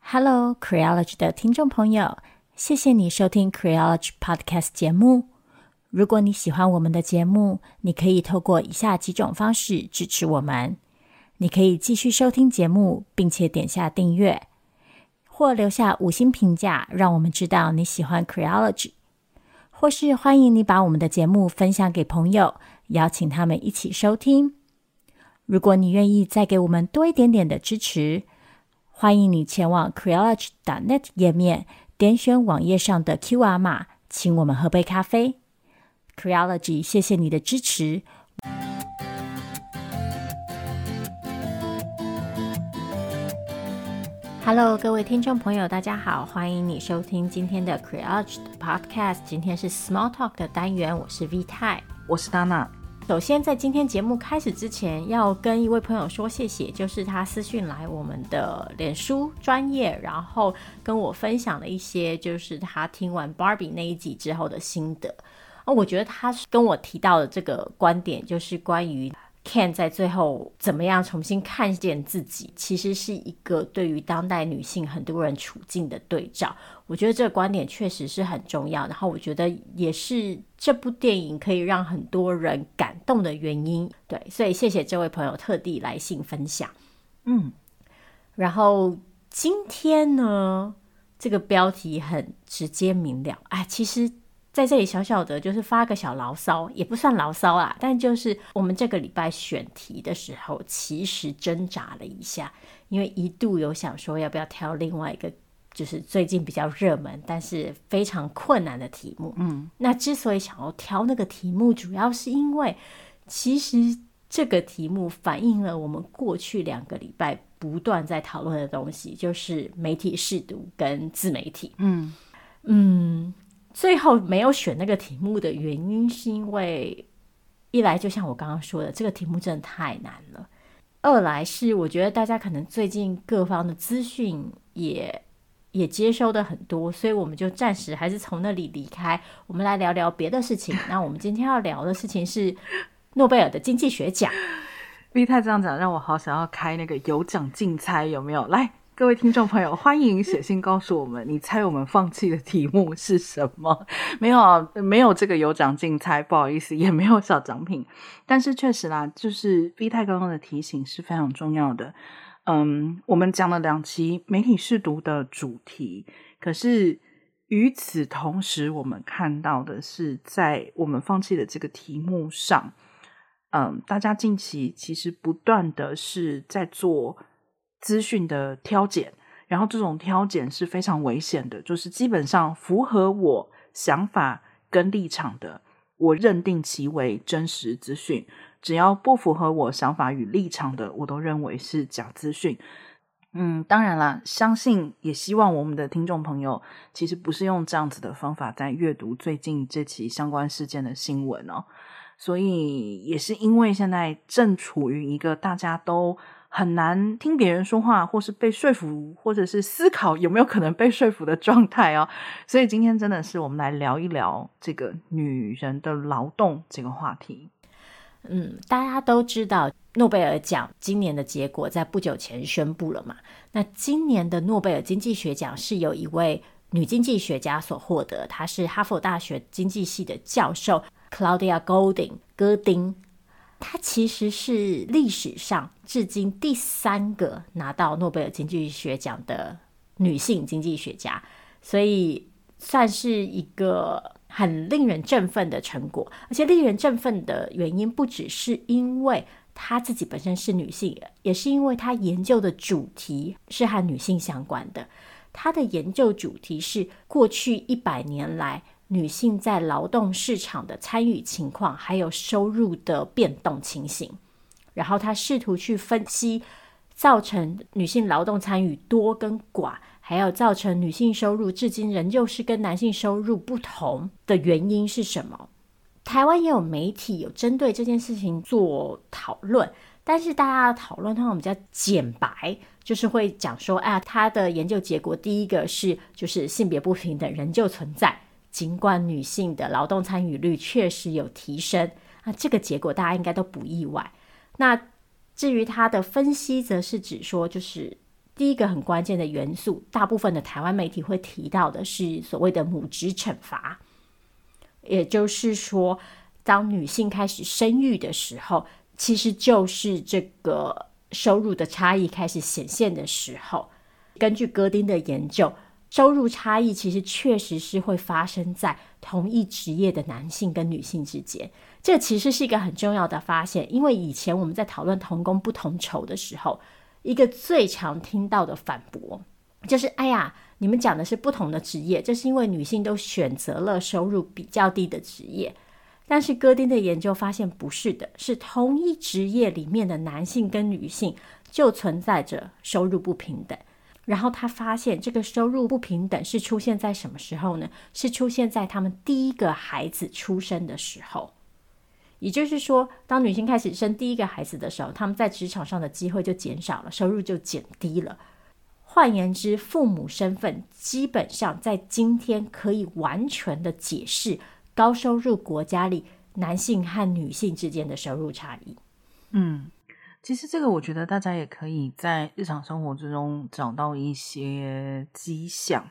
Hello, Creology 的听众朋友，谢谢你收听 Creology Podcast 节目。如果你喜欢我们的节目，你可以透过以下几种方式支持我们：你可以继续收听节目，并且点下订阅，或留下五星评价，让我们知道你喜欢 Creology。或是欢迎你把我们的节目分享给朋友，邀请他们一起收听。如果你愿意再给我们多一点点的支持，欢迎你前往 Creology.net 页面，点选网页上的 QR 码，请我们喝杯咖啡。Creology，谢谢你的支持。Hello，各位听众朋友，大家好，欢迎你收听今天的 Creology Podcast。今天是 Small Talk 的单元，我是 V 太，我是 Dana。首先，在今天节目开始之前，要跟一位朋友说谢谢，就是他私讯来我们的脸书专业，然后跟我分享了一些，就是他听完 Barbie 那一集之后的心得。哦，我觉得他跟我提到的这个观点，就是关于 Ken 在最后怎么样重新看见自己，其实是一个对于当代女性很多人处境的对照。我觉得这个观点确实是很重要，然后我觉得也是这部电影可以让很多人感动的原因。对，所以谢谢这位朋友特地来信分享。嗯，然后今天呢，这个标题很直接明了。哎，其实。在这里小小的就是发个小牢骚，也不算牢骚啦，但就是我们这个礼拜选题的时候，其实挣扎了一下，因为一度有想说要不要挑另外一个，就是最近比较热门，但是非常困难的题目。嗯，那之所以想要挑那个题目，主要是因为其实这个题目反映了我们过去两个礼拜不断在讨论的东西，就是媒体试读跟自媒体。嗯嗯。最后没有选那个题目的原因，是因为一来就像我刚刚说的，这个题目真的太难了；二来是我觉得大家可能最近各方的资讯也也接收的很多，所以我们就暂时还是从那里离开，我们来聊聊别的事情。那我们今天要聊的事情是诺贝尔的经济学奖。V 太这样讲，让我好想要开那个有奖竞猜，有没有？来。各位听众朋友，欢迎写信告诉我们，你猜我们放弃的题目是什么？没有啊，没有这个有奖竞猜，不好意思，也没有小奖品。但是确实啦，就是 V 太刚刚的提醒是非常重要的。嗯，我们讲了两期媒体试读的主题，可是与此同时，我们看到的是，在我们放弃的这个题目上，嗯，大家近期其实不断的是在做。资讯的挑拣，然后这种挑拣是非常危险的，就是基本上符合我想法跟立场的，我认定其为真实资讯；只要不符合我想法与立场的，我都认为是假资讯。嗯，当然啦，相信也希望我们的听众朋友其实不是用这样子的方法在阅读最近这起相关事件的新闻哦，所以也是因为现在正处于一个大家都。很难听别人说话，或是被说服，或者是思考有没有可能被说服的状态哦。所以今天真的是我们来聊一聊这个女人的劳动这个话题。嗯，大家都知道诺贝尔奖今年的结果在不久前宣布了嘛？那今年的诺贝尔经济学奖是由一位女经济学家所获得，她是哈佛大学经济系的教授 Claudia Golding 戈丁。她其实是历史上至今第三个拿到诺贝尔经济学奖的女性经济学家，所以算是一个很令人振奋的成果。而且令人振奋的原因不只是因为她自己本身是女性，也是因为她研究的主题是和女性相关的。她的研究主题是过去一百年来，女性在劳动市场的参与情况，还有收入的变动情形，然后她试图去分析造成女性劳动参与多跟寡，还有造成女性收入至今仍旧是跟男性收入不同的原因是什么？台湾也有媒体有针对这件事情做讨论，但是大家的讨论通常比较简白，就是会讲说，啊，他的研究结果第一个是就是性别不平等仍旧存在。尽管女性的劳动参与率确实有提升，那这个结果大家应该都不意外。那至于他的分析，则是指说，就是第一个很关键的元素，大部分的台湾媒体会提到的是所谓的母职惩罚，也就是说，当女性开始生育的时候，其实就是这个收入的差异开始显现的时候。根据戈丁的研究，收入差异其实确实是会发生在同一职业的男性跟女性之间。这其实是一个很重要的发现，因为以前我们在讨论同工不同酬的时候，一个最常听到的反驳就是：“哎呀，你们讲的是不同的职业，这是因为女性都选择了收入比较低的职业。”但是戈丁的研究发现不是的，是同一职业里面的男性跟女性就存在着收入不平等。然后他发现这个收入不平等是出现在什么时候呢？是出现在他们第一个孩子出生的时候。也就是说，当女性开始生第一个孩子的时候，她们在职场上的机会就减少了，收入就减低了。换言之，父母身份基本上在今天可以完全的解释高收入国家里男性和女性之间的收入差异。嗯，其实这个我觉得大家也可以在日常生活之中找到一些迹象，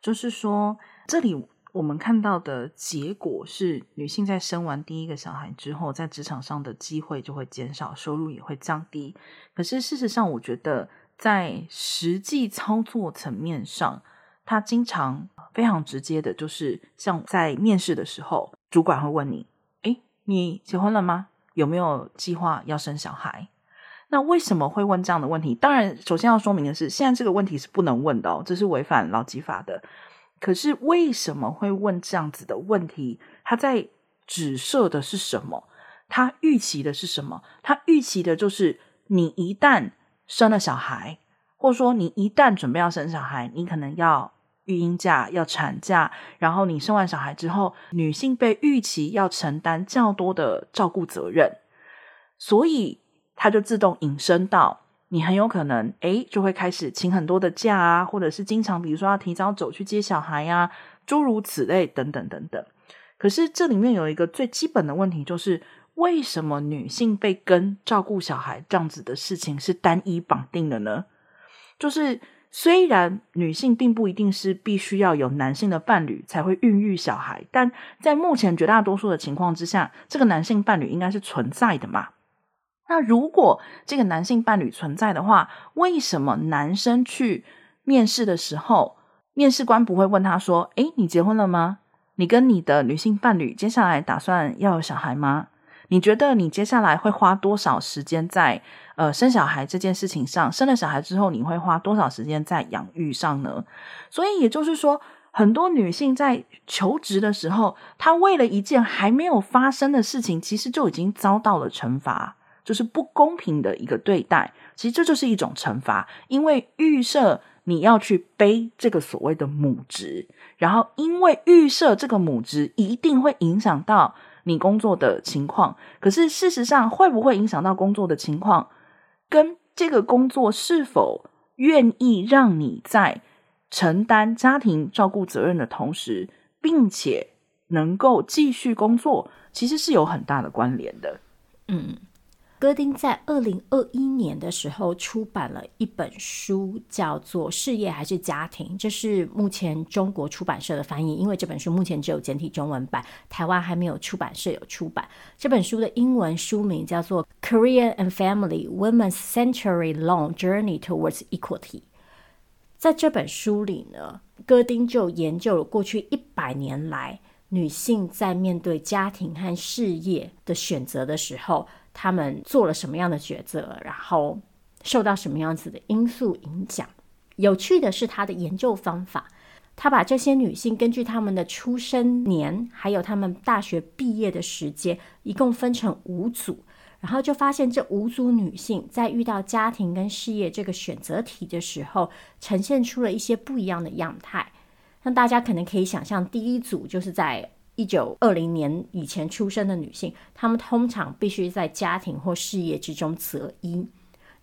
就是说这里。我们看到的结果是，女性在生完第一个小孩之后，在职场上的机会就会减少，收入也会降低。可是事实上，我觉得在实际操作层面上，它经常非常直接的，就是像在面试的时候，主管会问你：“诶，你结婚了吗？有没有计划要生小孩？”那为什么会问这样的问题？当然，首先要说明的是，现在这个问题是不能问的哦，这是违反劳基法的。可是为什么会问这样子的问题？他在指涉的是什么？他预期的是什么？他预期的就是你一旦生了小孩，或者说你一旦准备要生小孩，你可能要育婴假、要产假，然后你生完小孩之后，女性被预期要承担较多的照顾责任，所以他就自动引申到。你很有可能，诶，就会开始请很多的假啊，或者是经常，比如说要提早走去接小孩呀，诸如此类，等等等等。可是这里面有一个最基本的问题，就是为什么女性被跟照顾小孩这样子的事情是单一绑定的呢？就是虽然女性并不一定是必须要有男性的伴侣才会孕育小孩，但在目前绝大多数的情况之下，这个男性伴侣应该是存在的嘛。那如果这个男性伴侣存在的话，为什么男生去面试的时候，面试官不会问他说：“诶，你结婚了吗？你跟你的女性伴侣接下来打算要有小孩吗？你觉得你接下来会花多少时间在呃生小孩这件事情上？生了小孩之后，你会花多少时间在养育上呢？”所以也就是说，很多女性在求职的时候，她为了一件还没有发生的事情，其实就已经遭到了惩罚。就是不公平的一个对待，其实这就是一种惩罚，因为预设你要去背这个所谓的母职，然后因为预设这个母职一定会影响到你工作的情况，可是事实上会不会影响到工作的情况，跟这个工作是否愿意让你在承担家庭照顾责任的同时，并且能够继续工作，其实是有很大的关联的，嗯。戈丁在二零二一年的时候出版了一本书，叫做《事业还是家庭》，这是目前中国出版社的翻译。因为这本书目前只有简体中文版，台湾还没有出版社有出版。这本书的英文书名叫做《Career and Family: Women's Century-Long Journey Towards Equality》。在这本书里呢，戈丁就研究了过去一百年来女性在面对家庭和事业的选择的时候。他们做了什么样的抉择，然后受到什么样子的因素影响？有趣的是，他的研究方法，他把这些女性根据他们的出生年，还有他们大学毕业的时间，一共分成五组，然后就发现这五组女性在遇到家庭跟事业这个选择题的时候，呈现出了一些不一样的样态。那大家可能可以想象，第一组就是在。一九二零年以前出生的女性，她们通常必须在家庭或事业之中择一。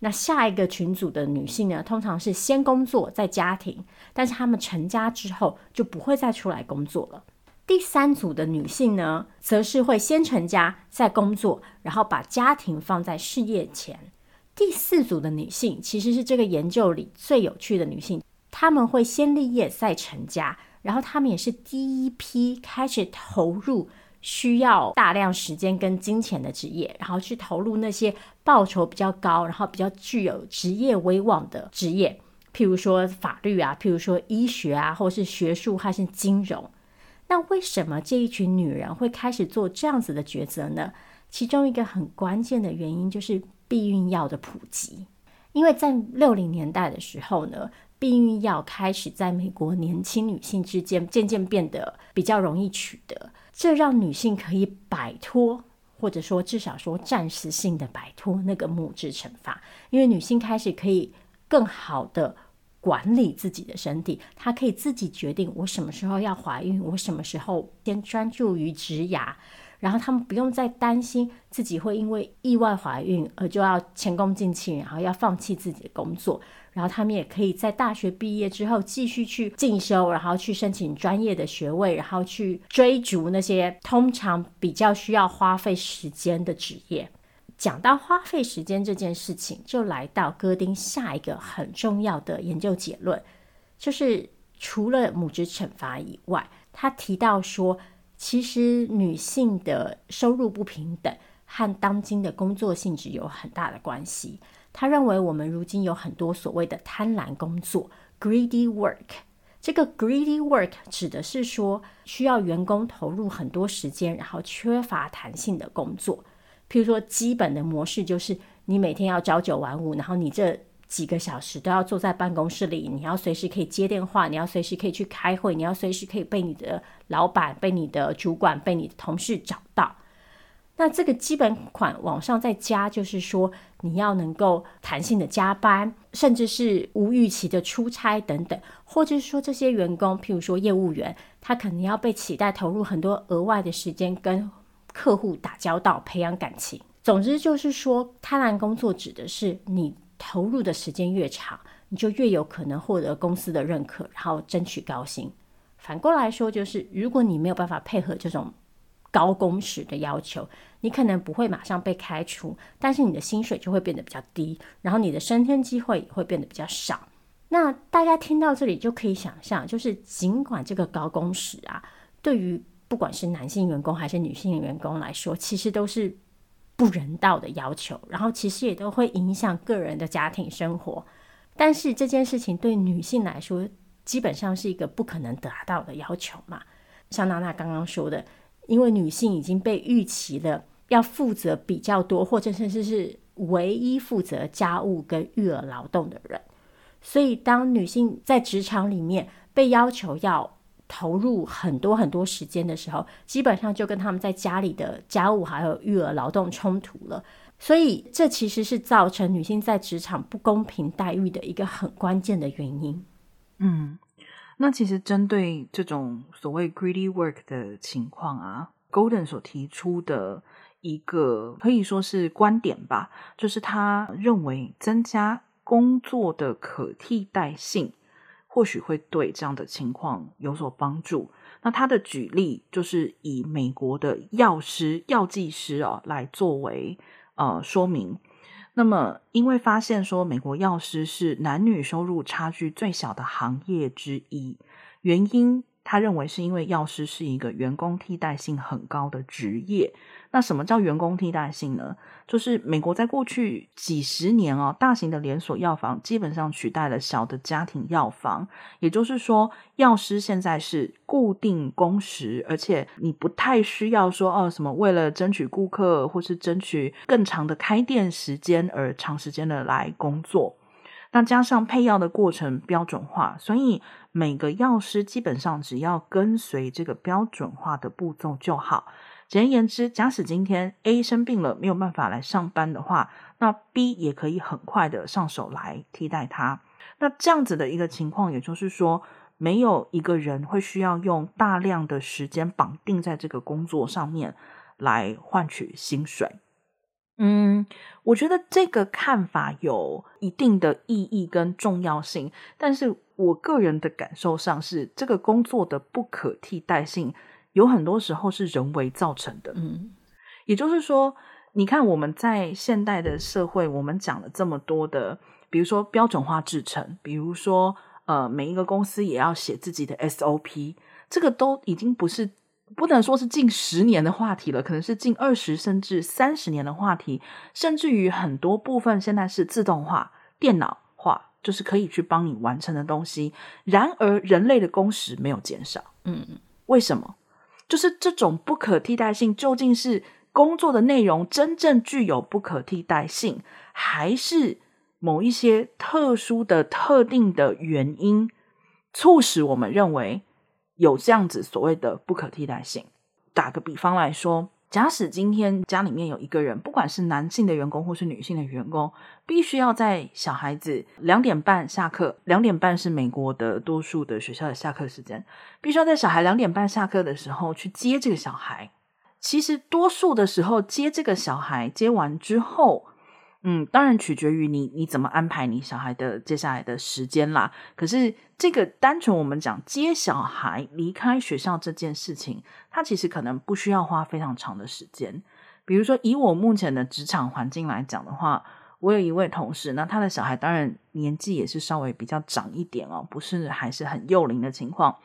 那下一个群组的女性呢，通常是先工作再家庭，但是她们成家之后就不会再出来工作了。第三组的女性呢，则是会先成家再工作，然后把家庭放在事业前。第四组的女性其实是这个研究里最有趣的女性，她们会先立业再成家，然后他们也是第一批开始投入需要大量时间跟金钱的职业，然后去投入那些报酬比较高，然后比较具有职业威望的职业，譬如说法律啊，譬如说医学啊，或是学术还是金融。那为什么这一群女人会开始做这样子的抉择呢？其中一个很关键的原因就是。避孕药的普及，因为在六零年代的时候呢，避孕药开始在美国年轻女性之间渐渐变得比较容易取得，这让女性可以摆脱，或者说至少说暂时性的摆脱那个母职惩罚，因为女性开始可以更好的管理自己的身体，她可以自己决定我什么时候要怀孕，我什么时候先专注于职牙。然后他们不用再担心自己会因为意外怀孕而就要前功尽弃，然后要放弃自己的工作。然后他们也可以在大学毕业之后继续去进修，然后去申请专业的学位，然后去追逐那些通常比较需要花费时间的职业。讲到花费时间这件事情，就来到戈丁下一个很重要的研究结论，就是除了母职惩罚以外，他提到说。其实，女性的收入不平等和当今的工作性质有很大的关系。他认为，我们如今有很多所谓的贪婪工作 （greedy work）。这个 greedy work 指的是说，需要员工投入很多时间，然后缺乏弹性的工作。譬如说，基本的模式就是你每天要朝九晚五，然后你这。几个小时都要坐在办公室里，你要随时可以接电话，你要随时可以去开会，你要随时可以被你的老板、被你的主管、被你的同事找到。那这个基本款往上再加，就是说你要能够弹性的加班，甚至是无预期的出差等等，或者是说这些员工，譬如说业务员，他可能要被期待投入很多额外的时间跟客户打交道、培养感情。总之就是说，贪婪工作指的是你。投入的时间越长，你就越有可能获得公司的认可，然后争取高薪。反过来说，就是如果你没有办法配合这种高工时的要求，你可能不会马上被开除，但是你的薪水就会变得比较低，然后你的升迁机会也会变得比较少。那大家听到这里就可以想象，就是尽管这个高工时啊，对于不管是男性员工还是女性员工来说，其实都是。不人道的要求，然后其实也都会影响个人的家庭生活。但是这件事情对女性来说，基本上是一个不可能达到的要求嘛。像娜娜刚刚说的，因为女性已经被预期了要负责比较多，或者甚至是唯一负责家务跟育儿劳动的人，所以当女性在职场里面被要求要投入很多很多时间的时候，基本上就跟他们在家里的家务还有育儿劳动冲突了。所以这其实是造成女性在职场不公平待遇的一个很关键的原因。嗯，那其实针对这种所谓 greedy work 的情况啊，Golden 所提出的一个可以说是观点吧，就是他认为增加工作的可替代性。或许会对这样的情况有所帮助。那他的举例就是以美国的药师、药剂师哦来作为呃说明。那么，因为发现说美国药师是男女收入差距最小的行业之一，原因他认为是因为药师是一个员工替代性很高的职业。那什么叫员工替代性呢？就是美国在过去几十年哦，大型的连锁药房基本上取代了小的家庭药房。也就是说，药师现在是固定工时，而且你不太需要说哦什么为了争取顾客或是争取更长的开店时间而长时间的来工作。那加上配药的过程标准化，所以每个药师基本上只要跟随这个标准化的步骤就好。简而言之，假使今天 A 生病了，没有办法来上班的话，那 B 也可以很快的上手来替代他。那这样子的一个情况，也就是说，没有一个人会需要用大量的时间绑定在这个工作上面来换取薪水。嗯，我觉得这个看法有一定的意义跟重要性，但是我个人的感受上是，这个工作的不可替代性。有很多时候是人为造成的，嗯，也就是说，你看我们在现代的社会，我们讲了这么多的，比如说标准化制成，比如说呃，每一个公司也要写自己的 SOP，这个都已经不是不能说是近十年的话题了，可能是近二十甚至三十年的话题，甚至于很多部分现在是自动化、电脑化，就是可以去帮你完成的东西。然而，人类的工时没有减少，嗯，为什么？就是这种不可替代性究竟是？工作的内容真正具有不可替代性，还是某一些特殊的、特定的原因，促使我们认为有这样子所谓的不可替代性？打个比方来说，假使今天家里面有一个人，不管是男性的员工或是女性的员工，必须要在小孩子两点半下课，两点半是美国的多数的学校的下课时间，必须要在小孩两点半下课的时候去接这个小孩。其实多数的时候接这个小孩接完之后，嗯，当然取决于你你怎么安排你小孩的接下来的时间啦。可是这个单纯我们讲接小孩离开学校这件事情，它其实可能不需要花非常长的时间。比如说以我目前的职场环境来讲的话，我有一位同事，那他的小孩当然年纪也是稍微比较长一点哦，不是还是很幼龄的情况。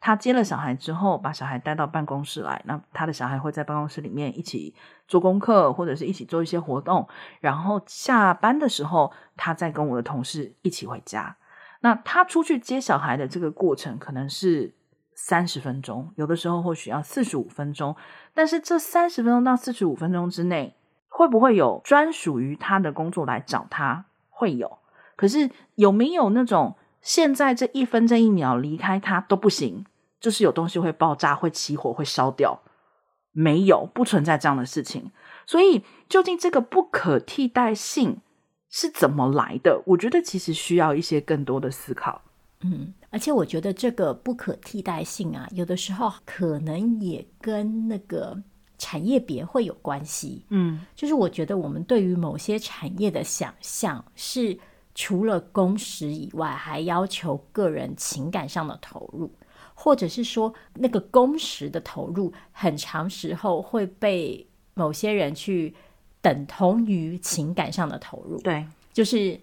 他接了小孩之后，把小孩带到办公室来，那他的小孩会在办公室里面一起做功课，或者是一起做一些活动。然后下班的时候，他再跟我的同事一起回家。那他出去接小孩的这个过程可能是三十分钟，有的时候或许要四十五分钟。但是这三十分钟到四十五分钟之内，会不会有专属于他的工作来找他？会有。可是有没有那种现在这一分这一秒离开他都不行？就是有东西会爆炸、会起火、会烧掉，没有，不存在这样的事情。所以，究竟这个不可替代性是怎么来的？我觉得其实需要一些更多的思考。嗯，而且我觉得这个不可替代性啊，有的时候可能也跟那个产业别会有关系。嗯，就是我觉得我们对于某些产业的想象是，除了工时以外，还要求个人情感上的投入。或者是说，那个工时的投入，很长时候会被某些人去等同于情感上的投入。对，就是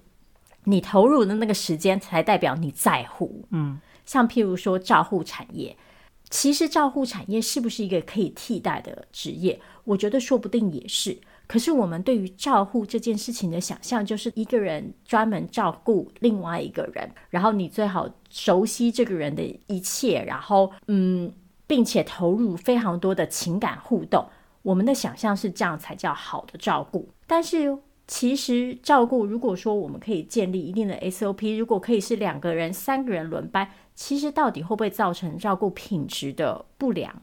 你投入的那个时间，才代表你在乎。嗯，像譬如说照护产业，其实照护产业是不是一个可以替代的职业？我觉得说不定也是。可是我们对于照护这件事情的想象，就是一个人专门照顾另外一个人，然后你最好熟悉这个人的一切，然后嗯，并且投入非常多的情感互动。我们的想象是这样才叫好的照顾。但是其实照顾，如果说我们可以建立一定的 SOP，如果可以是两个人、三个人轮班，其实到底会不会造成照顾品质的不良？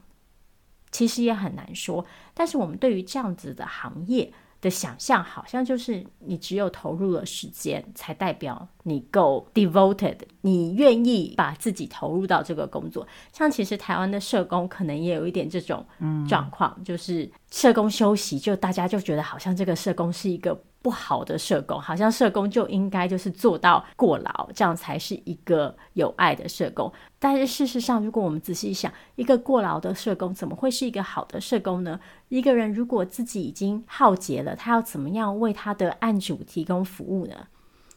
其实也很难说，但是我们对于这样子的行业的想象，好像就是你只有投入了时间，才代表你够 devoted，你愿意把自己投入到这个工作。像其实台湾的社工可能也有一点这种状况，就是社工休息，就大家就觉得好像这个社工是一个。不好的社工，好像社工就应该就是做到过劳，这样才是一个有爱的社工。但是事实上，如果我们仔细想，一个过劳的社工怎么会是一个好的社工呢？一个人如果自己已经耗竭了，他要怎么样为他的案主提供服务呢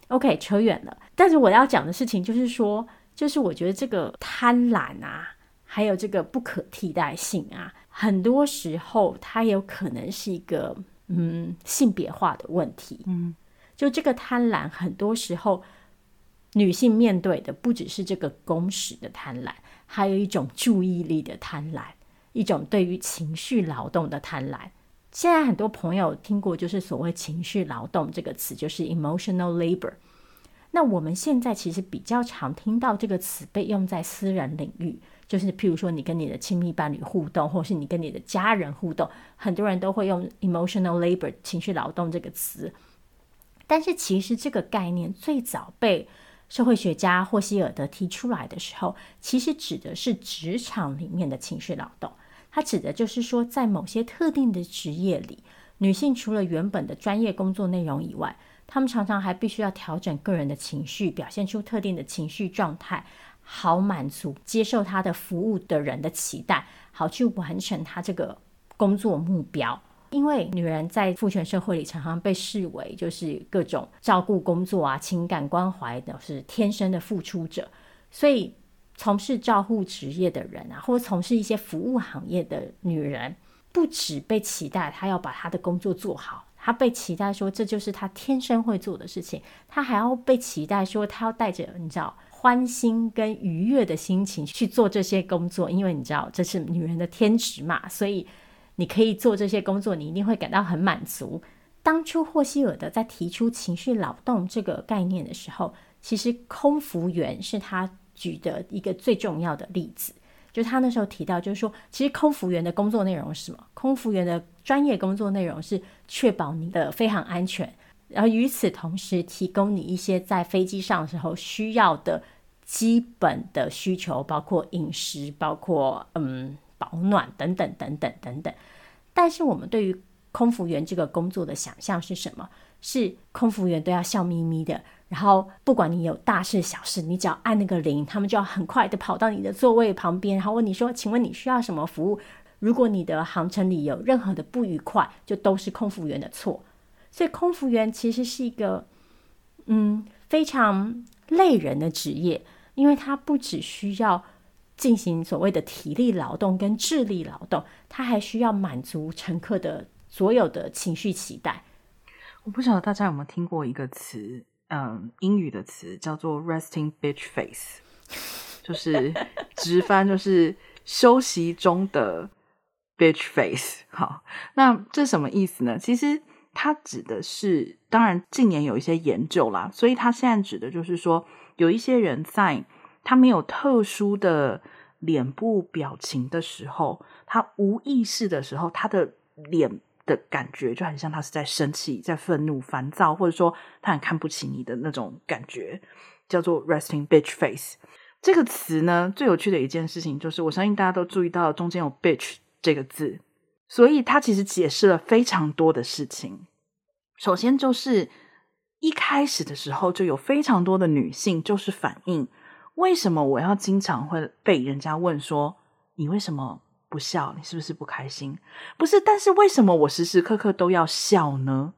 ？OK，扯远了。但是我要讲的事情就是说，就是我觉得这个贪婪啊，还有这个不可替代性啊，很多时候它有可能是一个。嗯，性别化的问题，嗯，就这个贪婪，很多时候女性面对的不只是这个工时的贪婪，还有一种注意力的贪婪，一种对于情绪劳动的贪婪。现在很多朋友听过，就是所谓情绪劳动这个词，就是 emotional labor。那我们现在其实比较常听到这个词被用在私人领域。就是譬如说，你跟你的亲密伴侣互动，或是你跟你的家人互动，很多人都会用 emotional labor 情绪劳动这个词。但是其实这个概念最早被社会学家霍希尔德提出来的时候，其实指的是职场里面的情绪劳动。它指的就是说，在某些特定的职业里，女性除了原本的专业工作内容以外，她们常常还必须要调整个人的情绪，表现出特定的情绪状态。好满足接受他的服务的人的期待，好去完成他这个工作目标。因为女人在父权社会里常常被视为就是各种照顾工作啊、情感关怀的是天生的付出者，所以从事照护职业的人啊，或从事一些服务行业的女人，不止被期待她要把她的工作做好，她被期待说这就是她天生会做的事情，她还要被期待说她要带着你知道欢欣跟愉悦的心情去做这些工作，因为你知道这是女人的天职嘛，所以。你可以做这些工作，你一定会感到很满足。当初霍希尔德在提出情绪劳动这个概念的时候，其实空服员是他举的一个最重要的例子。就他那时候提到，就是说，其实空服员的工作内容是什么？空服员的专业工作内容是确保你的飞航安全，然后与此同时提供你一些在飞机上的时候需要的基本的需求，包括饮食，包括嗯。保暖等等等等等等，但是我们对于空服员这个工作的想象是什么？是空服员都要笑眯眯的，然后不管你有大事小事，你只要按那个铃，他们就要很快的跑到你的座位旁边，然后问你说：“请问你需要什么服务？”如果你的航程里有任何的不愉快，就都是空服员的错。所以空服员其实是一个嗯非常累人的职业，因为他不只需要。进行所谓的体力劳动跟智力劳动，他还需要满足乘客的所有的情绪期待。我不晓得大家有没有听过一个词，嗯，英语的词叫做 “resting bitch face”，就是直翻就是休息中的 bitch face。好，那这什么意思呢？其实它指的是，当然近年有一些研究啦，所以它现在指的就是说，有一些人在。他没有特殊的脸部表情的时候，他无意识的时候，他的脸的感觉就很像他是在生气、在愤怒、烦躁，或者说他很看不起你的那种感觉，叫做 resting bitch face。这个词呢，最有趣的一件事情就是，我相信大家都注意到中间有 bitch 这个字，所以他其实解释了非常多的事情。首先就是一开始的时候，就有非常多的女性就是反映。为什么我要经常会被人家问说，你为什么不笑？你是不是不开心？不是，但是为什么我时时刻刻都要笑呢？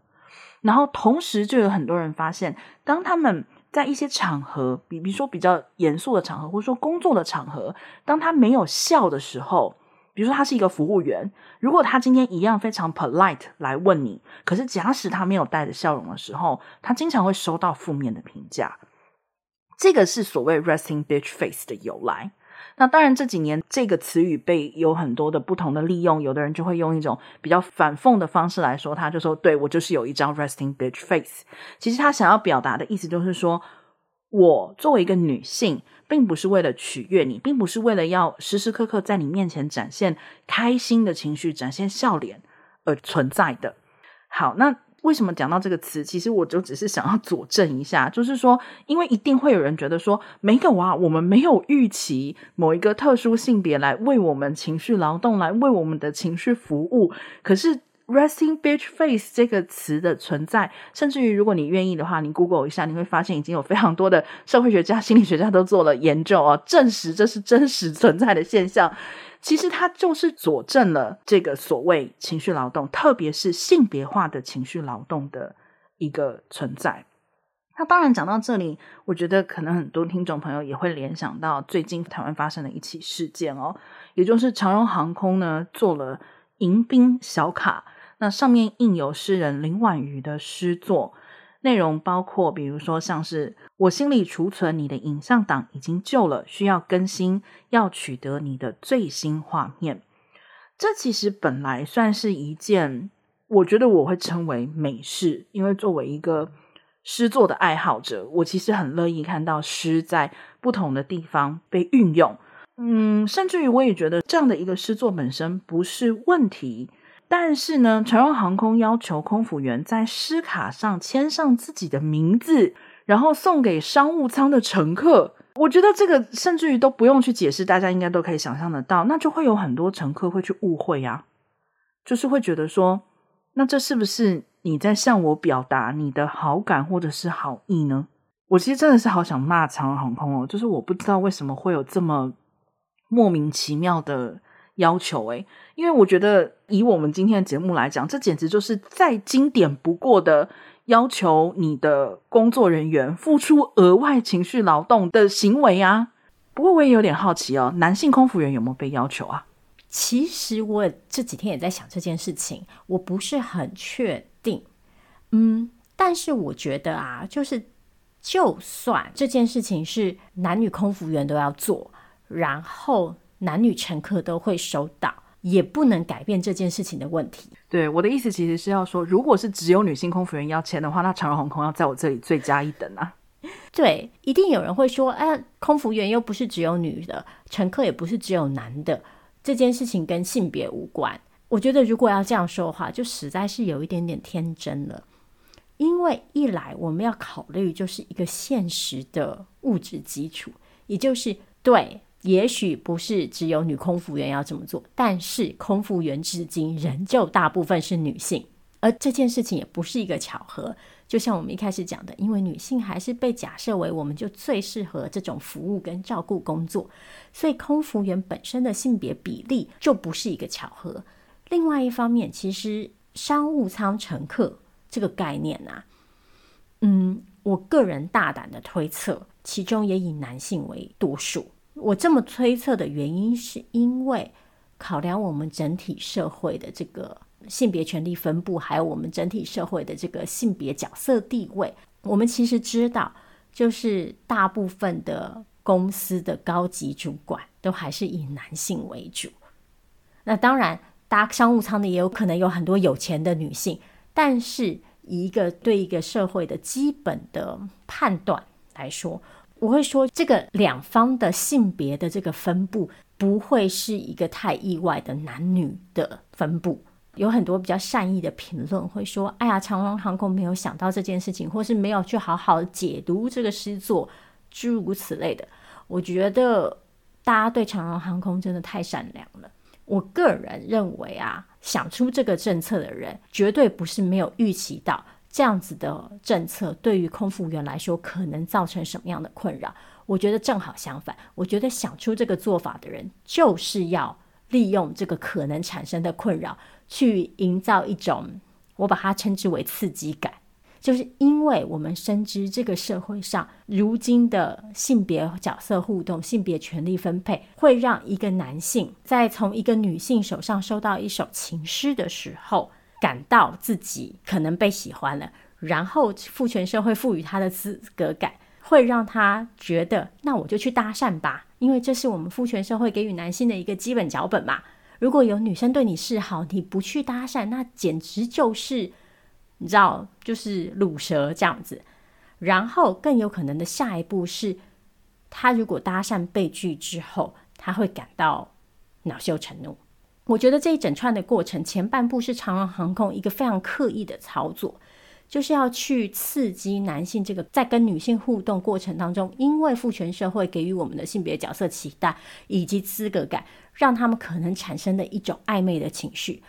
然后同时就有很多人发现，当他们在一些场合，比比如说比较严肃的场合，或者说工作的场合，当他没有笑的时候，比如说他是一个服务员，如果他今天一样非常 polite 来问你，可是假使他没有带着笑容的时候，他经常会收到负面的评价。这个是所谓 resting bitch face 的由来。那当然这几年这个词语被有很多的不同的利用，有的人就会用一种比较反讽的方式来说，他就说：“对，我就是有一张 resting bitch face。”其实他想要表达的意思就是说，我作为一个女性，并不是为了取悦你，并不是为了要时时刻刻在你面前展现开心的情绪、展现笑脸而存在的。好，那。为什么讲到这个词？其实我就只是想要佐证一下，就是说，因为一定会有人觉得说，没有啊，我们没有预期某一个特殊性别来为我们情绪劳动，来为我们的情绪服务。可是 “resting bitch face” 这个词的存在，甚至于如果你愿意的话，你 Google 一下，你会发现已经有非常多的社会学家、心理学家都做了研究哦，证实这是真实存在的现象。其实它就是佐证了这个所谓情绪劳动，特别是性别化的情绪劳动的一个存在。那当然讲到这里，我觉得可能很多听众朋友也会联想到最近台湾发生的一起事件哦，也就是长荣航空呢做了迎宾小卡，那上面印有诗人林婉瑜的诗作。内容包括，比如说像是我心里储存你的影像档已经旧了，需要更新，要取得你的最新画面。这其实本来算是一件，我觉得我会称为美事，因为作为一个诗作的爱好者，我其实很乐意看到诗在不同的地方被运用。嗯，甚至于我也觉得这样的一个诗作本身不是问题。但是呢，长荣航空要求空服员在诗卡上签上自己的名字，然后送给商务舱的乘客。我觉得这个甚至于都不用去解释，大家应该都可以想象得到，那就会有很多乘客会去误会呀，就是会觉得说，那这是不是你在向我表达你的好感或者是好意呢？我其实真的是好想骂长荣航空哦，就是我不知道为什么会有这么莫名其妙的。要求诶，因为我觉得以我们今天的节目来讲，这简直就是再经典不过的要求你的工作人员付出额外情绪劳动的行为啊。不过我也有点好奇哦，男性空服员有没有被要求啊？其实我这几天也在想这件事情，我不是很确定。嗯，但是我觉得啊，就是就算这件事情是男女空服员都要做，然后男女乘客都会收到，也不能改变这件事情的问题。对，我的意思其实是要说，如果是只有女性空服员要签的话，那长荣航空要在我这里罪加一等啊。对，一定有人会说，哎，空服员又不是只有女的，乘客也不是只有男的，这件事情跟性别无关。我觉得如果要这样说的话，就实在是有一点点天真了。因为一来我们要考虑就是一个现实的物质基础，也就是对，也许不是只有女空服员要这么做，但是空服员至今仍旧大部分是女性，而这件事情也不是一个巧合。就像我们一开始讲的，因为女性还是被假设为我们就最适合这种服务跟照顾工作，所以空服员本身的性别比例就不是一个巧合。另外一方面，其实商务舱乘客。这个概念啊，嗯，我个人大胆的推测，其中也以男性为多数。我这么推测的原因，是因为考量我们整体社会的这个性别权利分布，还有我们整体社会的这个性别角色地位。我们其实知道，就是大部分的公司的高级主管都还是以男性为主。那当然，搭商务舱的也有可能有很多有钱的女性。但是，一个对一个社会的基本的判断来说，我会说，这个两方的性别的这个分布不会是一个太意外的男女的分布。有很多比较善意的评论会说：“哎呀，长荣航空没有想到这件事情，或是没有去好好解读这个诗作，诸如此类的。”我觉得大家对长荣航空真的太善良了。我个人认为啊。想出这个政策的人，绝对不是没有预期到这样子的政策对于空服员来说可能造成什么样的困扰。我觉得正好相反，我觉得想出这个做法的人，就是要利用这个可能产生的困扰，去营造一种，我把它称之为刺激感。就是因为我们深知这个社会上如今的性别角色互动、性别权力分配，会让一个男性在从一个女性手上收到一首情诗的时候，感到自己可能被喜欢了，然后父权社会赋予他的资格感，会让他觉得，那我就去搭讪吧，因为这是我们父权社会给予男性的一个基本脚本嘛。如果有女生对你示好，你不去搭讪，那简直就是。你知道，就是鲁蛇这样子，然后更有可能的下一步是，他如果搭讪被拒之后，他会感到恼羞成怒。我觉得这一整串的过程，前半部是长荣航空一个非常刻意的操作，就是要去刺激男性这个在跟女性互动过程当中，因为父权社会给予我们的性别角色期待以及资格感，让他们可能产生的一种暧昧的情绪，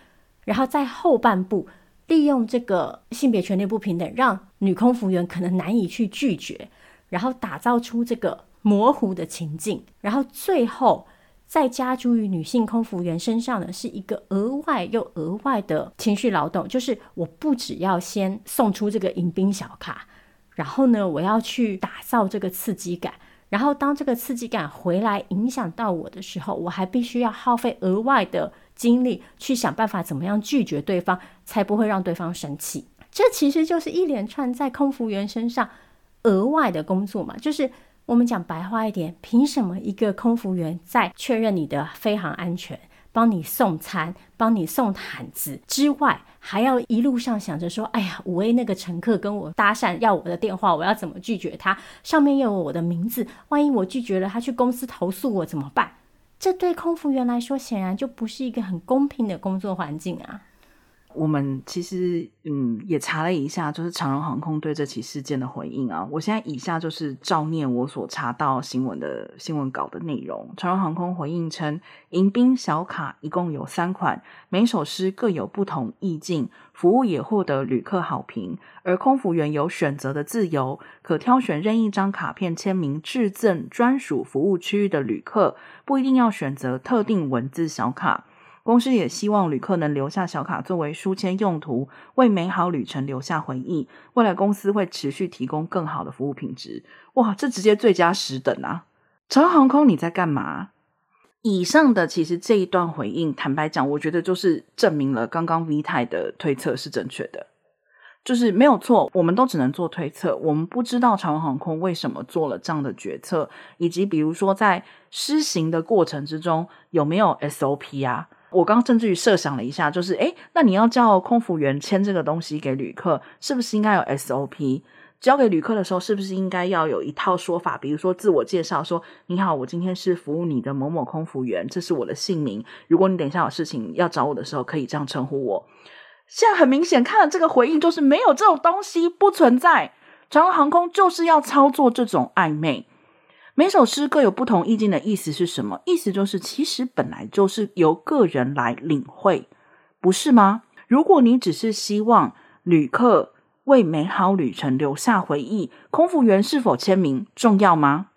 然后在后半部。利用这个性别权利不平等，让女空服员可能难以去拒绝，然后打造出这个模糊的情境，然后最后再加诸于女性空服员身上的是一个额外又额外的情绪劳动，就是我不只要先送出这个迎宾小卡，然后呢，我要去打造这个刺激感，然后当这个刺激感回来影响到我的时候，我还必须要耗费额外的。精力去想办法怎么样拒绝对方，才不会让对方生气。这其实就是一连串在空服员身上额外的工作嘛。就是我们讲白话一点，凭什么一个空服员在确认你的飞行安全、帮你送餐、帮你送毯子之外，还要一路上想着说：“哎呀，五 A 那个乘客跟我搭讪要我的电话，我要怎么拒绝他？上面又有我的名字，万一我拒绝了，他去公司投诉我怎么办？”这对空服员来说，显然就不是一个很公平的工作环境啊！我们其实嗯也查了一下，就是长荣航空对这起事件的回应啊。我现在以下就是照念我所查到新闻的新闻稿的内容。长荣航空回应称，迎宾小卡一共有三款，每首诗各有不同意境，服务也获得旅客好评。而空服员有选择的自由，可挑选任意一张卡片签名致赠专属服务区域的旅客，不一定要选择特定文字小卡。公司也希望旅客能留下小卡作为书签用途，为美好旅程留下回忆。未来公司会持续提供更好的服务品质。哇，这直接最佳十等啊！长荣航空你在干嘛？以上的其实这一段回应，坦白讲，我觉得就是证明了刚刚 V 泰的推测是正确的，就是没有错。我们都只能做推测，我们不知道长荣航空为什么做了这样的决策，以及比如说在施行的过程之中有没有 SOP 啊？我刚甚至于设想了一下，就是诶，那你要叫空服员签这个东西给旅客，是不是应该有 SOP？交给旅客的时候，是不是应该要有一套说法？比如说自我介绍，说你好，我今天是服务你的某某空服员，这是我的姓名。如果你等一下有事情要找我的时候，可以这样称呼我。现在很明显看了这个回应，就是没有这种东西，不存在。长荣航空就是要操作这种暧昧。每首诗各有不同意境的意思是什么？意思就是，其实本来就是由个人来领会，不是吗？如果你只是希望旅客为美好旅程留下回忆，空服员是否签名重要吗？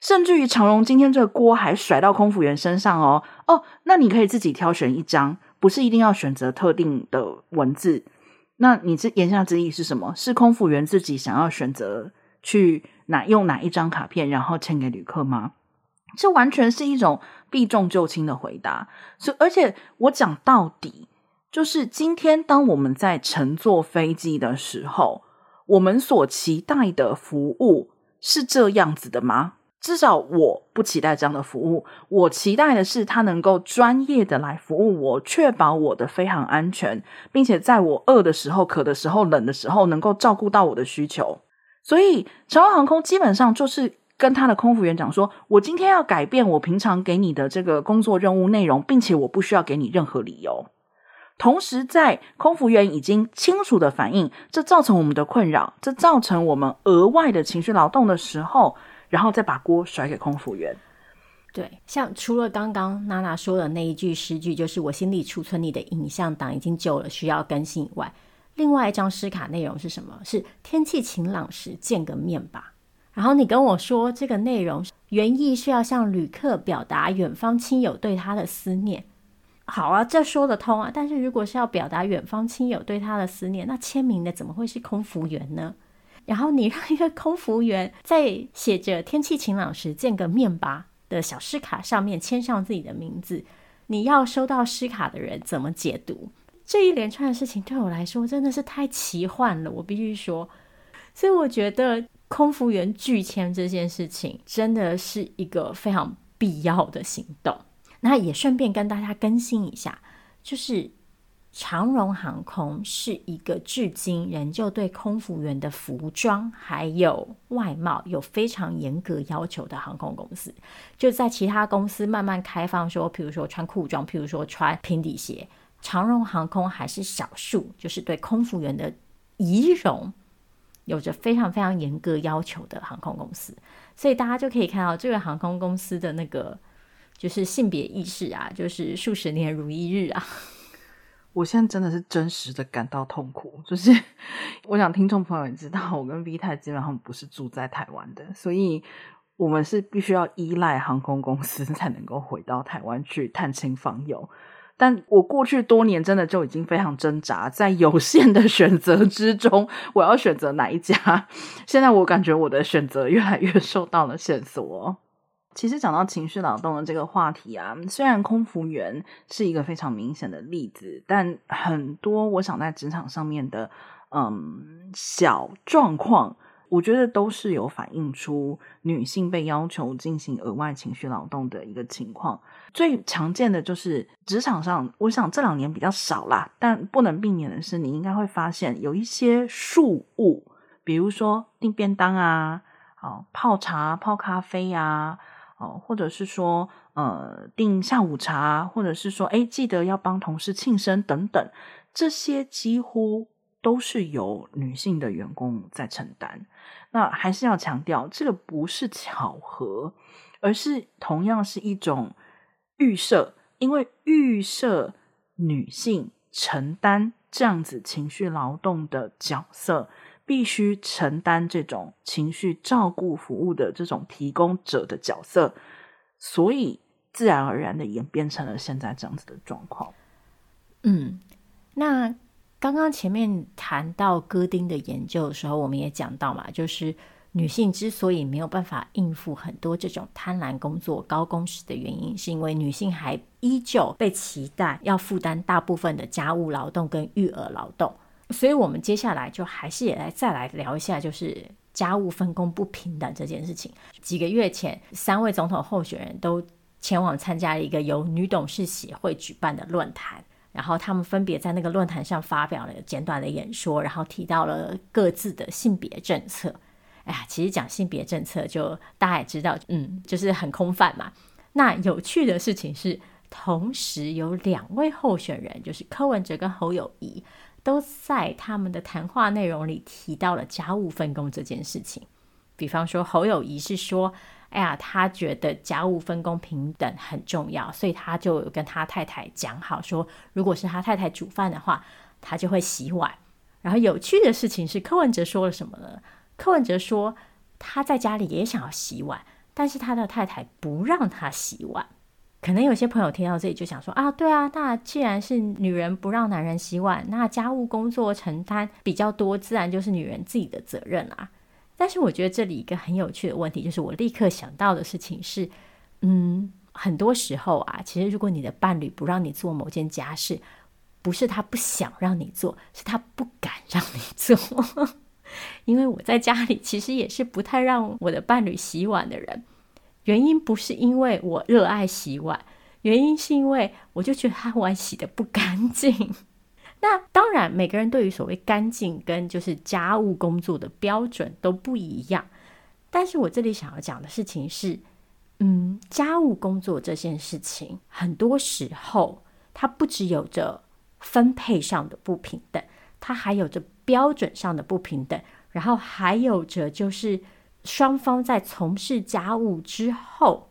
甚至于长荣今天这个锅还甩到空服员身上哦哦，那你可以自己挑选一张，不是一定要选择特定的文字。那你这言下之意是什么？是空服员自己想要选择去。哪用哪一张卡片，然后签给旅客吗？这完全是一种避重就轻的回答。所以，而且我讲到底，就是今天当我们在乘坐飞机的时候，我们所期待的服务是这样子的吗？至少我不期待这样的服务。我期待的是他能够专业的来服务我，确保我的飞行安全，并且在我饿的时候、渴的时候、冷的时候，能够照顾到我的需求。所以，长荣航空基本上就是跟他的空服员讲说：“我今天要改变我平常给你的这个工作任务内容，并且我不需要给你任何理由。”同时，在空服员已经清楚的反映这造成我们的困扰，这造成我们额外的情绪劳动的时候，然后再把锅甩给空服员。对，像除了刚刚娜娜说的那一句诗句，就是“我心里储存你的影像档已经旧了，需要更新”以外。另外一张诗卡内容是什么？是天气晴朗时见个面吧。然后你跟我说这个内容原意是要向旅客表达远方亲友对他的思念。好啊，这说得通啊。但是如果是要表达远方亲友对他的思念，那签名的怎么会是空服员呢？然后你让一个空服员在写着天气晴朗时见个面吧的小诗卡上面签上自己的名字，你要收到诗卡的人怎么解读？这一连串的事情对我来说真的是太奇幻了，我必须说。所以我觉得空服员拒签这件事情真的是一个非常必要的行动。那也顺便跟大家更新一下，就是长荣航空是一个至今仍旧对空服员的服装还有外貌有非常严格要求的航空公司。就在其他公司慢慢开放说，譬如说穿裤装，譬如说穿平底鞋。长荣航空还是少数，就是对空服员的仪容有着非常非常严格要求的航空公司，所以大家就可以看到这个航空公司的那个就是性别意识啊，就是数十年如一日啊。我现在真的是真实的感到痛苦，就是我想听众朋友也知道，我跟 V 太基本上不是住在台湾的，所以我们是必须要依赖航空公司才能够回到台湾去探亲访友。但我过去多年真的就已经非常挣扎，在有限的选择之中，我要选择哪一家？现在我感觉我的选择越来越受到了限缩。其实讲到情绪劳动的这个话题啊，虽然空服员是一个非常明显的例子，但很多我想在职场上面的嗯小状况。我觉得都是有反映出女性被要求进行额外情绪劳动的一个情况。最常见的就是职场上，我想这两年比较少啦，但不能避免的是，你应该会发现有一些庶务，比如说订便当啊，哦，泡茶、泡咖啡啊，哦，或者是说呃订下午茶，或者是说诶记得要帮同事庆生等等。这些几乎都是由女性的员工在承担。那还是要强调，这个不是巧合，而是同样是一种预设，因为预设女性承担这样子情绪劳动的角色，必须承担这种情绪照顾服务的这种提供者的角色，所以自然而然的演变成了现在这样子的状况。嗯，那刚刚前面谈到戈丁的研究的时候，我们也讲到嘛，就是女性之所以没有办法应付很多这种贪婪工作、高工时的原因，是因为女性还依旧被期待要负担大部分的家务劳动跟育儿劳动。所以，我们接下来就还是也来再来聊一下，就是家务分工不平等这件事情。几个月前，三位总统候选人都前往参加了一个由女董事协会举办的论坛。然后他们分别在那个论坛上发表了简短的演说，然后提到了各自的性别政策。哎呀，其实讲性别政策就大家也知道，嗯，就是很空泛嘛。那有趣的事情是，同时有两位候选人，就是柯文哲跟侯友谊，都在他们的谈话内容里提到了家务分工这件事情。比方说，侯友谊是说。哎呀，他觉得家务分工平等很重要，所以他就跟他太太讲好说，如果是他太太煮饭的话，他就会洗碗。然后有趣的事情是，柯文哲说了什么呢？柯文哲说他在家里也想要洗碗，但是他的太太不让他洗碗。可能有些朋友听到这里就想说啊，对啊，那既然是女人不让男人洗碗，那家务工作承担比较多，自然就是女人自己的责任啊。但是我觉得这里一个很有趣的问题，就是我立刻想到的事情是，嗯，很多时候啊，其实如果你的伴侣不让你做某件家事，不是他不想让你做，是他不敢让你做。因为我在家里其实也是不太让我的伴侣洗碗的人，原因不是因为我热爱洗碗，原因是因为我就觉得他碗洗得不干净。那当然，每个人对于所谓干净跟就是家务工作的标准都不一样。但是我这里想要讲的事情是，嗯，家务工作这件事情，很多时候它不只有着分配上的不平等，它还有着标准上的不平等，然后还有着就是双方在从事家务之后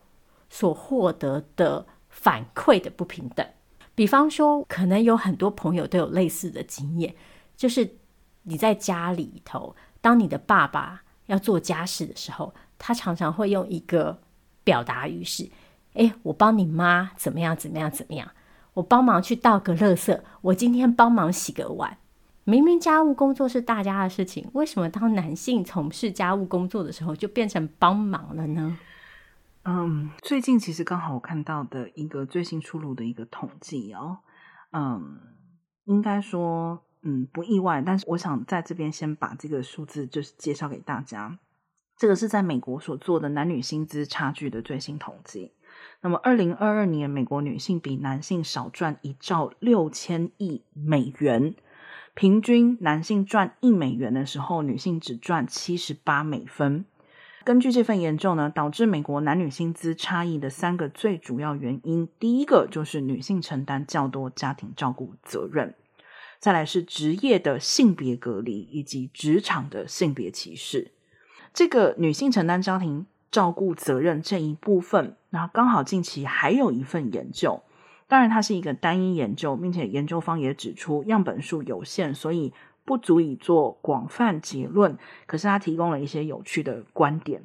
所获得的反馈的不平等。比方说，可能有很多朋友都有类似的经验，就是你在家里头，当你的爸爸要做家事的时候，他常常会用一个表达语是：“哎，我帮你妈怎么样，怎么样，怎么样？我帮忙去倒个垃圾，我今天帮忙洗个碗。明明家务工作是大家的事情，为什么当男性从事家务工作的时候，就变成帮忙了呢？”嗯，最近其实刚好我看到的一个最新出炉的一个统计哦，嗯，应该说，嗯，不意外，但是我想在这边先把这个数字就是介绍给大家。这个是在美国所做的男女薪资差距的最新统计。那么，二零二二年，美国女性比男性少赚一兆六千亿美元，平均男性赚一美元的时候，女性只赚七十八美分。根据这份研究呢，导致美国男女薪资差异的三个最主要原因，第一个就是女性承担较多家庭照顾责任，再来是职业的性别隔离以及职场的性别歧视。这个女性承担家庭照顾责任这一部分，那刚好近期还有一份研究，当然它是一个单一研究，并且研究方也指出样本数有限，所以。不足以做广泛结论，可是他提供了一些有趣的观点。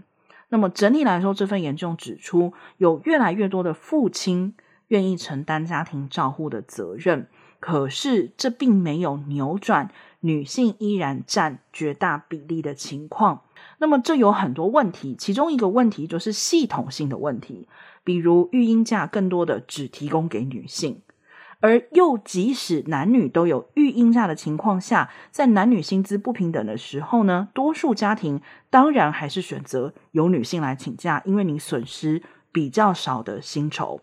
那么整体来说，这份研究指出，有越来越多的父亲愿意承担家庭照护的责任，可是这并没有扭转女性依然占绝大比例的情况。那么这有很多问题，其中一个问题就是系统性的问题，比如育婴假更多的只提供给女性。而又，即使男女都有育婴假的情况下，在男女薪资不平等的时候呢，多数家庭当然还是选择由女性来请假，因为你损失比较少的薪酬。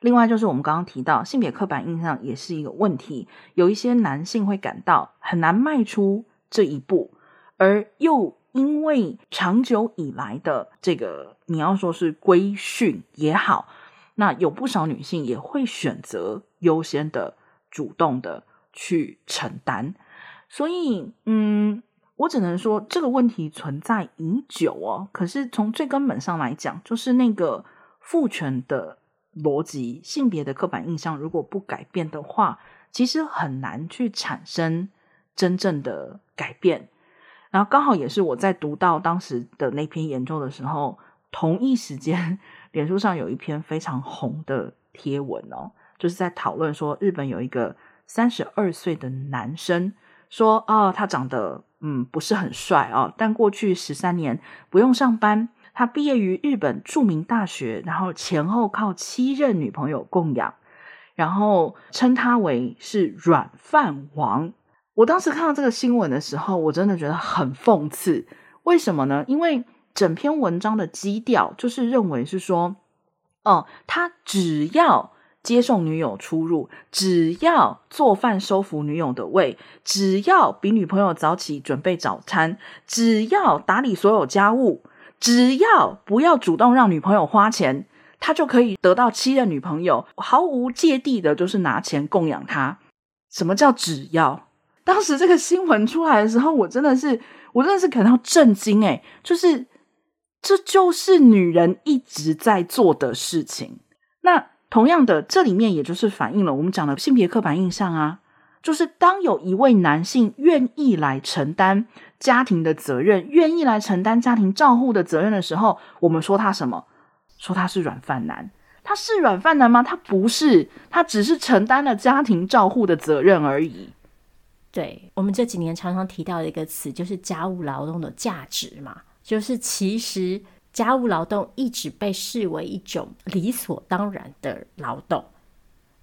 另外，就是我们刚刚提到性别刻板印象也是一个问题，有一些男性会感到很难迈出这一步，而又因为长久以来的这个，你要说是规训也好。那有不少女性也会选择优先的、主动的去承担。所以，嗯，我只能说这个问题存在已久哦。可是从最根本上来讲，就是那个父权的逻辑、性别的刻板印象，如果不改变的话，其实很难去产生真正的改变。然后刚好也是我在读到当时的那篇研究的时候，同一时间，脸书上有一篇非常红的贴文哦，就是在讨论说，日本有一个三十二岁的男生。说哦，他长得嗯不是很帅哦，但过去十三年不用上班，他毕业于日本著名大学，然后前后靠七任女朋友供养，然后称他为是软饭王。我当时看到这个新闻的时候，我真的觉得很讽刺。为什么呢？因为整篇文章的基调就是认为是说，哦，他只要。接送女友出入，只要做饭收服女友的胃，只要比女朋友早起准备早餐，只要打理所有家务，只要不要主动让女朋友花钱，他就可以得到七任女朋友，毫无芥蒂的，就是拿钱供养她。什么叫只要？当时这个新闻出来的时候，我真的是，我真的是感到震惊。诶，就是这就是女人一直在做的事情。那。同样的，这里面也就是反映了我们讲的性别刻板印象啊，就是当有一位男性愿意来承担家庭的责任，愿意来承担家庭照护的责任的时候，我们说他什么？说他是软饭男。他是软饭男吗？他不是，他只是承担了家庭照护的责任而已。对，我们这几年常常提到的一个词，就是家务劳动的价值嘛，就是其实。家务劳动一直被视为一种理所当然的劳动，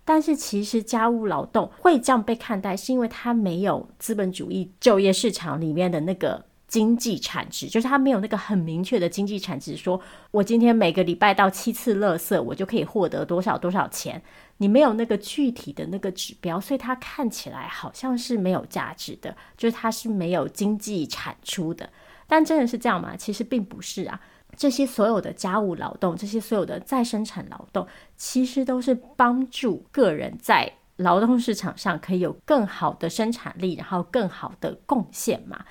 但是其实家务劳动会这样被看待，是因为它没有资本主义就业市场里面的那个经济产值，就是它没有那个很明确的经济产值，说我今天每个礼拜倒七次垃圾，我就可以获得多少多少钱。你没有那个具体的那个指标，所以它看起来好像是没有价值的，就是它是没有经济产出的。但真的是这样吗？其实并不是啊。这些所有的家务劳动，这些所有的再生产劳动，其实都是帮助个人在劳动市场上可以有更好的生产力，然后更好的贡献嘛。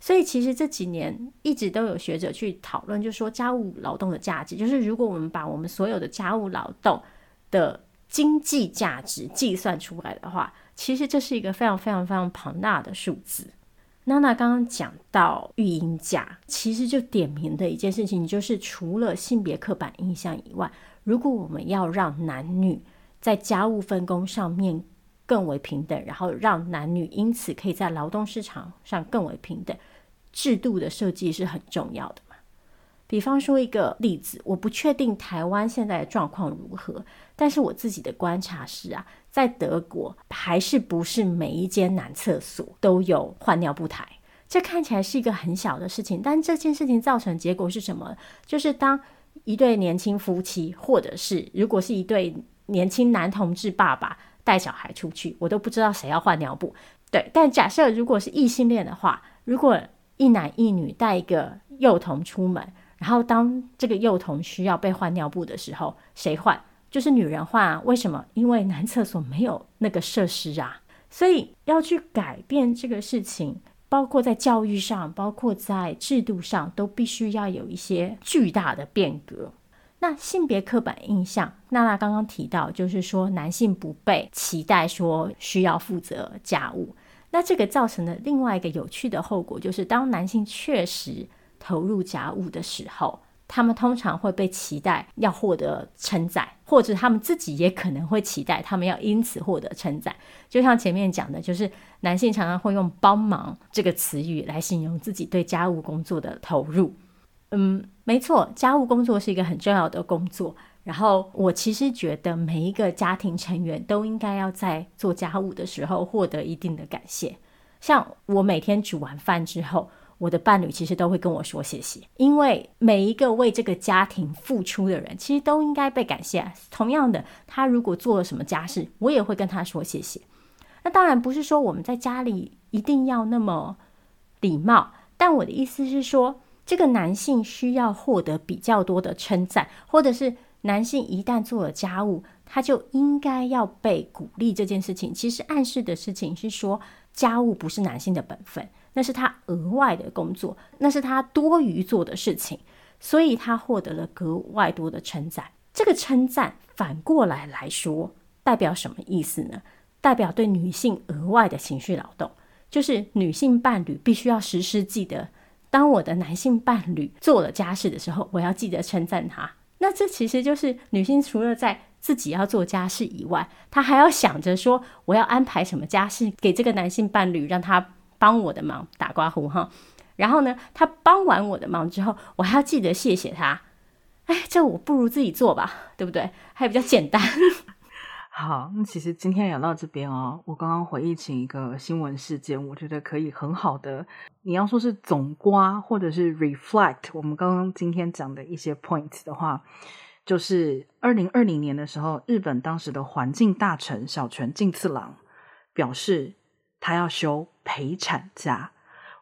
所以，其实这几年一直都有学者去讨论，就说家务劳动的价值，就是如果我们把我们所有的家务劳动的经济价值计算出来的话，其实这是一个非常非常非常庞大的数字。娜娜刚刚讲到育婴假，其实就点明的一件事情，就是除了性别刻板印象以外，如果我们要让男女在家务分工上面更为平等，然后让男女因此可以在劳动市场上更为平等，制度的设计是很重要的嘛。比方说一个例子，我不确定台湾现在的状况如何，但是我自己的观察是啊。在德国，还是不是每一间男厕所都有换尿布台？这看起来是一个很小的事情，但这件事情造成结果是什么？就是当一对年轻夫妻，或者是如果是一对年轻男同志爸爸带小孩出去，我都不知道谁要换尿布。对，但假设如果是异性恋的话，如果一男一女带一个幼童出门，然后当这个幼童需要被换尿布的时候，谁换？就是女人化？为什么？因为男厕所没有那个设施啊，所以要去改变这个事情，包括在教育上，包括在制度上，都必须要有一些巨大的变革。那性别刻板印象，娜娜刚刚提到，就是说男性不被期待说需要负责家务，那这个造成的另外一个有趣的后果，就是当男性确实投入家务的时候。他们通常会被期待要获得称赞，或者他们自己也可能会期待他们要因此获得称赞。就像前面讲的，就是男性常常会用“帮忙”这个词语来形容自己对家务工作的投入。嗯，没错，家务工作是一个很重要的工作。然后我其实觉得每一个家庭成员都应该要在做家务的时候获得一定的感谢。像我每天煮完饭之后。我的伴侣其实都会跟我说谢谢，因为每一个为这个家庭付出的人，其实都应该被感谢。同样的，他如果做了什么家事，我也会跟他说谢谢。那当然不是说我们在家里一定要那么礼貌，但我的意思是说，这个男性需要获得比较多的称赞，或者是男性一旦做了家务，他就应该要被鼓励这件事情。其实暗示的事情是说，家务不是男性的本分，那是他额外的工作，那是他多余做的事情，所以他获得了格外多的称赞。这个称赞反过来来说，代表什么意思呢？代表对女性额外的情绪劳动，就是女性伴侣必须要时时记得，当我的男性伴侣做了家事的时候，我要记得称赞他。那这其实就是女性除了在自己要做家事以外，她还要想着说，我要安排什么家事给这个男性伴侣，让他帮我的忙，打刮胡哈。然后呢，他帮完我的忙之后，我还要记得谢谢他。哎，这我不如自己做吧，对不对？还比较简单。好，那其实今天聊到这边哦，我刚刚回忆起一个新闻事件，我觉得可以很好的，你要说是总刮或者是 reflect 我们刚刚今天讲的一些 point 的话，就是二零二零年的时候，日本当时的环境大臣小泉进次郎表示，他要休陪产假。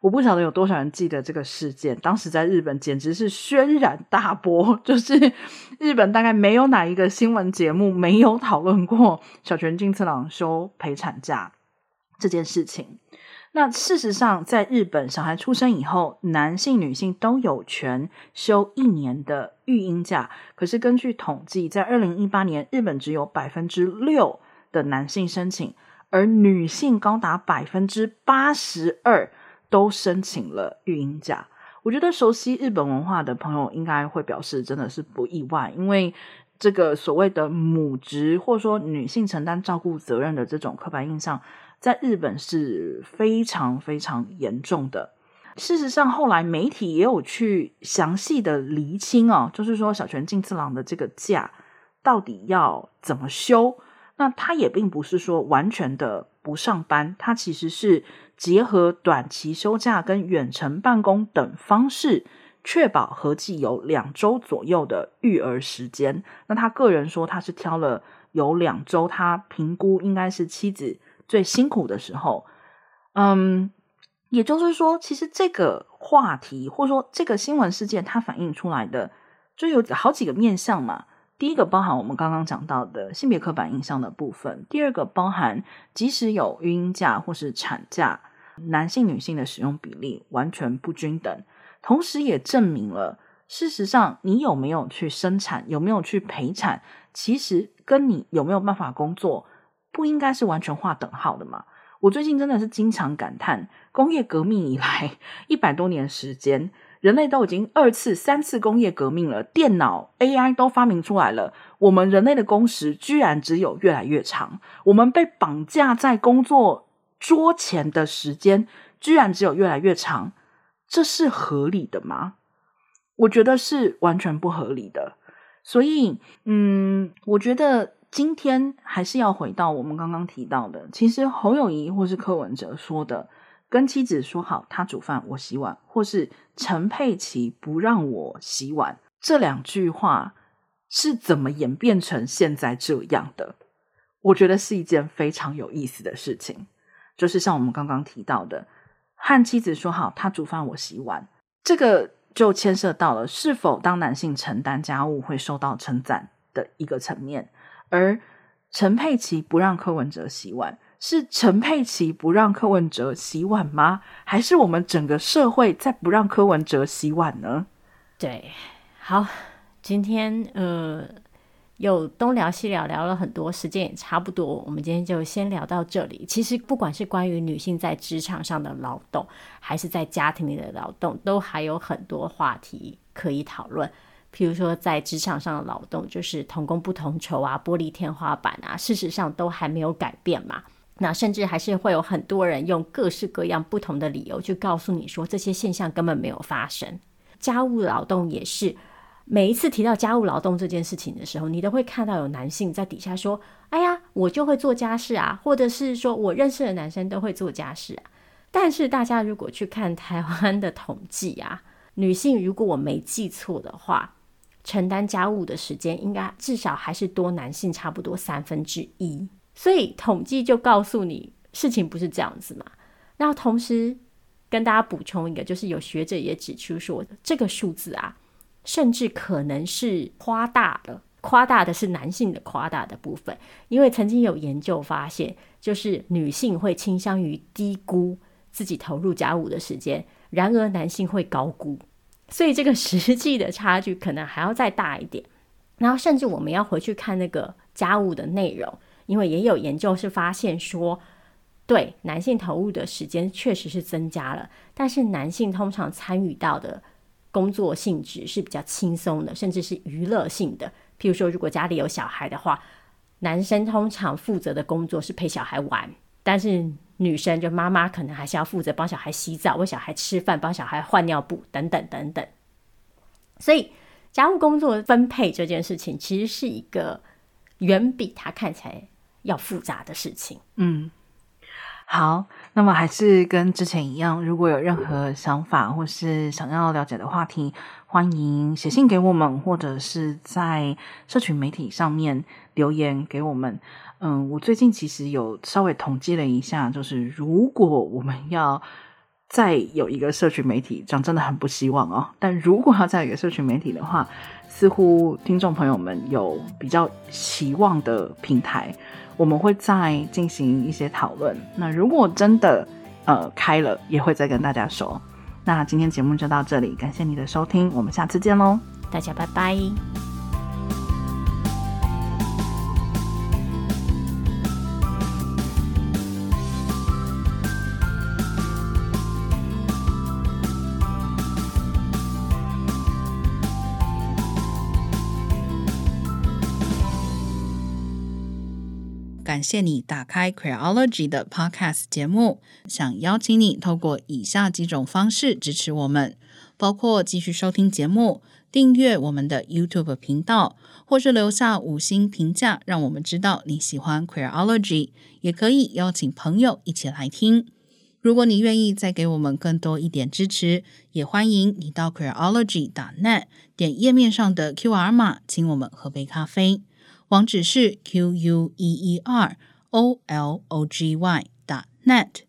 我不晓得有多少人记得这个事件，当时在日本简直是轩然大波，就是日本大概没有哪一个新闻节目没有讨论过小泉进次郎休陪产假这件事情。那事实上，在日本，小孩出生以后，男性、女性都有权休一年的育婴假。可是根据统计，在二零一八年，日本只有百分之六的男性申请，而女性高达百分之八十二。都申请了育婴假，我觉得熟悉日本文化的朋友应该会表示真的是不意外，因为这个所谓的母职或者说女性承担照顾责任的这种刻板印象，在日本是非常非常严重的。事实上，后来媒体也有去详细的厘清哦，就是说小泉进次郎的这个假到底要怎么休？那他也并不是说完全的不上班，他其实是。结合短期休假跟远程办公等方式，确保合计有两周左右的育儿时间。那他个人说，他是挑了有两周，他评估应该是妻子最辛苦的时候。嗯，也就是说，其实这个话题或者说这个新闻事件，它反映出来的就有好几个面向嘛。第一个包含我们刚刚讲到的性别刻板印象的部分，第二个包含即使有育婴假或是产假。男性、女性的使用比例完全不均等，同时也证明了，事实上，你有没有去生产，有没有去陪产，其实跟你有没有办法工作，不应该是完全划等号的嘛。我最近真的是经常感叹，工业革命以来 一百多年时间，人类都已经二次、三次工业革命了，电脑、AI 都发明出来了，我们人类的工时居然只有越来越长，我们被绑架在工作。桌前的时间居然只有越来越长，这是合理的吗？我觉得是完全不合理的。所以，嗯，我觉得今天还是要回到我们刚刚提到的，其实侯友宜或是柯文哲说的，跟妻子说好，他煮饭我洗碗，或是陈佩琪不让我洗碗，这两句话是怎么演变成现在这样的？我觉得是一件非常有意思的事情。就是像我们刚刚提到的，和妻子说好，他煮饭我洗碗，这个就牵涉到了是否当男性承担家务会受到称赞的一个层面。而陈佩琪不让柯文哲洗碗，是陈佩琪不让柯文哲洗碗吗？还是我们整个社会在不让柯文哲洗碗呢？对，好，今天呃。有东聊西聊，聊了很多，时间也差不多，我们今天就先聊到这里。其实不管是关于女性在职场上的劳动，还是在家庭里的劳动，都还有很多话题可以讨论。譬如说，在职场上的劳动，就是同工不同酬啊，玻璃天花板啊，事实上都还没有改变嘛。那甚至还是会有很多人用各式各样不同的理由去告诉你说，这些现象根本没有发生。家务劳动也是。每一次提到家务劳动这件事情的时候，你都会看到有男性在底下说：“哎呀，我就会做家事啊，或者是说我认识的男生都会做家事啊。”但是大家如果去看台湾的统计啊，女性如果我没记错的话，承担家务的时间应该至少还是多男性差不多三分之一。所以统计就告诉你，事情不是这样子嘛。然后同时跟大家补充一个，就是有学者也指出说，这个数字啊。甚至可能是夸大了，夸大的是男性的夸大的部分，因为曾经有研究发现，就是女性会倾向于低估自己投入家务的时间，然而男性会高估，所以这个实际的差距可能还要再大一点。然后甚至我们要回去看那个家务的内容，因为也有研究是发现说，对男性投入的时间确实是增加了，但是男性通常参与到的工作性质是比较轻松的，甚至是娱乐性的。譬如说，如果家里有小孩的话，男生通常负责的工作是陪小孩玩，但是女生就妈妈可能还是要负责帮小孩洗澡、喂小孩吃饭、帮小孩换尿布等等等等。所以，家务工作分配这件事情，其实是一个远比它看起来要复杂的事情。嗯。好，那么还是跟之前一样，如果有任何想法或是想要了解的话题，欢迎写信给我们，或者是在社群媒体上面留言给我们。嗯，我最近其实有稍微统计了一下，就是如果我们要再有一个社群媒体，这样真的很不希望哦。但如果要再有一个社群媒体的话，似乎听众朋友们有比较期望的平台。我们会再进行一些讨论。那如果真的呃开了，也会再跟大家说。那今天节目就到这里，感谢你的收听，我们下次见喽，大家拜拜。谢你打开 Queerology 的 Podcast 节目，想邀请你透过以下几种方式支持我们，包括继续收听节目、订阅我们的 YouTube 频道，或是留下五星评价，让我们知道你喜欢 Queerology。也可以邀请朋友一起来听。如果你愿意再给我们更多一点支持，也欢迎你到 Queerology.net 点页面上的 QR 码，请我们喝杯咖啡。网址是 q u e e r o l o g y dot net。